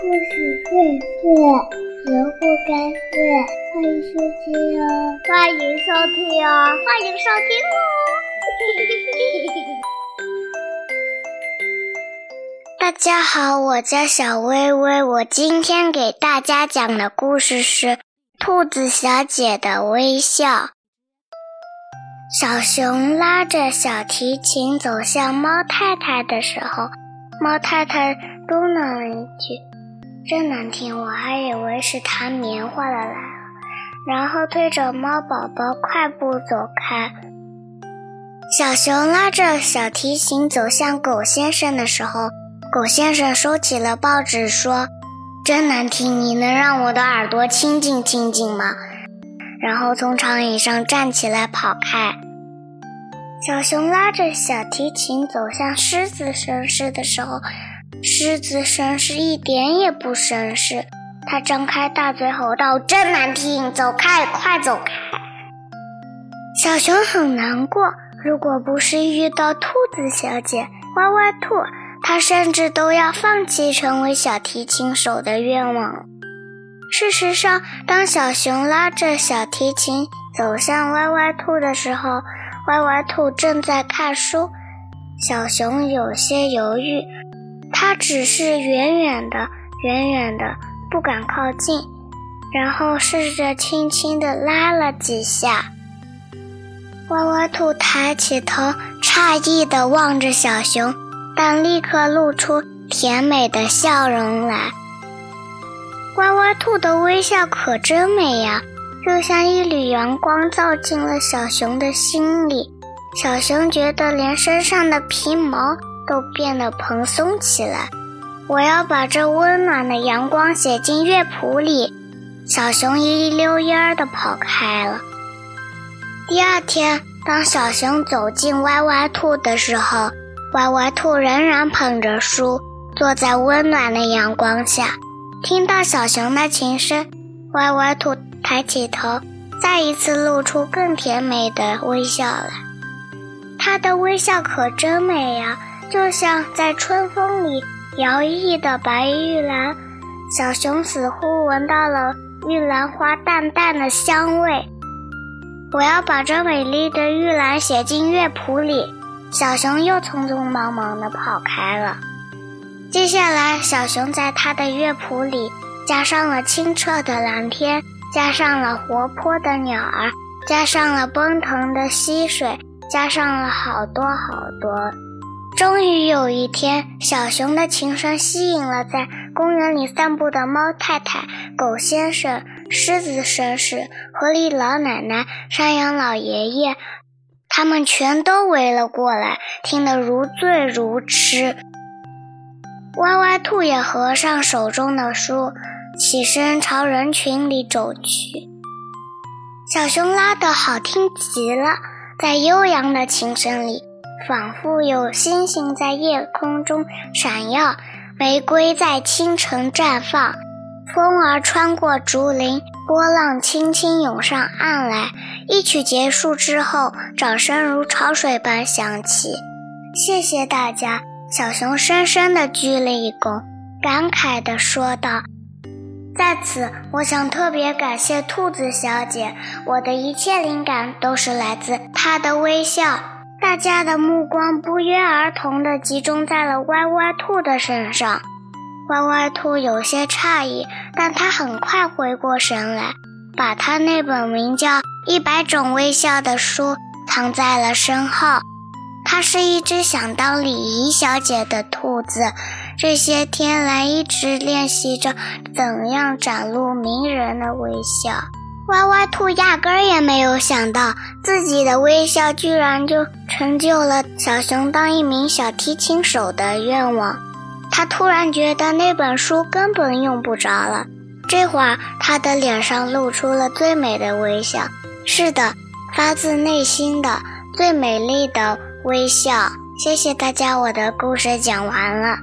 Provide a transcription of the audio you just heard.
故事荟萃，萝卜开会，欢迎收听哦！欢迎收听哦！欢迎收听哦！大家好，我叫小薇薇，我今天给大家讲的故事是《兔子小姐的微笑》。小熊拉着小提琴走向猫太太的时候，猫太太嘟囔了一句：“真难听！”我还以为是弹棉花的来了，然后推着猫宝宝快步走开。小熊拉着小提琴走向狗先生的时候，狗先生收起了报纸，说：“真难听！你能让我的耳朵清静清静吗？”然后从长椅上站起来跑开。小熊拉着小提琴走向狮子绅士的时候，狮子绅士一点也不绅士，他张开大嘴吼道：“真难听！走开，快走开！”小熊很难过，如果不是遇到兔子小姐歪歪兔，他甚至都要放弃成为小提琴手的愿望。事实上，当小熊拉着小提琴走向歪歪兔的时候，歪歪兔正在看书。小熊有些犹豫，它只是远远的、远远的，不敢靠近，然后试着轻轻地拉了几下。歪歪兔抬起头，诧异地望着小熊，但立刻露出甜美的笑容来。歪歪兔的微笑可真美呀，就像一缕阳光照进了小熊的心里。小熊觉得连身上的皮毛都变得蓬松起来。我要把这温暖的阳光写进乐谱里。小熊一溜烟儿地跑开了。第二天，当小熊走进歪歪兔的时候，歪歪兔仍然捧着书，坐在温暖的阳光下。听到小熊的琴声，歪歪兔抬起头，再一次露出更甜美的微笑来。它的微笑可真美呀，就像在春风里摇曳的白玉兰。小熊似乎闻到了玉兰花淡淡的香味。我要把这美丽的玉兰写进乐谱里。小熊又匆匆忙忙地跑开了。接下来，小熊在他的乐谱里加上了清澈的蓝天，加上了活泼的鸟儿，加上了奔腾的溪水，加上了好多好多。终于有一天，小熊的琴声吸引了在公园里散步的猫太太、狗先生、狮子绅士、河狸老奶奶、山羊老爷爷，他们全都围了过来，听得如醉如痴。歪歪兔也合上手中的书，起身朝人群里走去。小熊拉得好听极了，在悠扬的琴声里，仿佛有星星在夜空中闪耀，玫瑰在清晨绽放。风儿穿过竹林，波浪轻轻涌上岸来。一曲结束之后，掌声如潮水般响起。谢谢大家。小熊深深地鞠了一躬，感慨地说道：“在此，我想特别感谢兔子小姐，我的一切灵感都是来自她的微笑。”大家的目光不约而同地集中在了歪歪兔的身上。歪歪兔有些诧异，但他很快回过神来，把他那本名叫《一百种微笑》的书藏在了身后。它是一只想当礼仪小姐的兔子，这些天来一直练习着怎样展露迷人的微笑。歪歪兔压根儿也没有想到，自己的微笑居然就成就了小熊当一名小提琴手的愿望。他突然觉得那本书根本用不着了。这会儿，他的脸上露出了最美的微笑。是的，发自内心的最美丽的。微笑，谢谢大家，我的故事讲完了。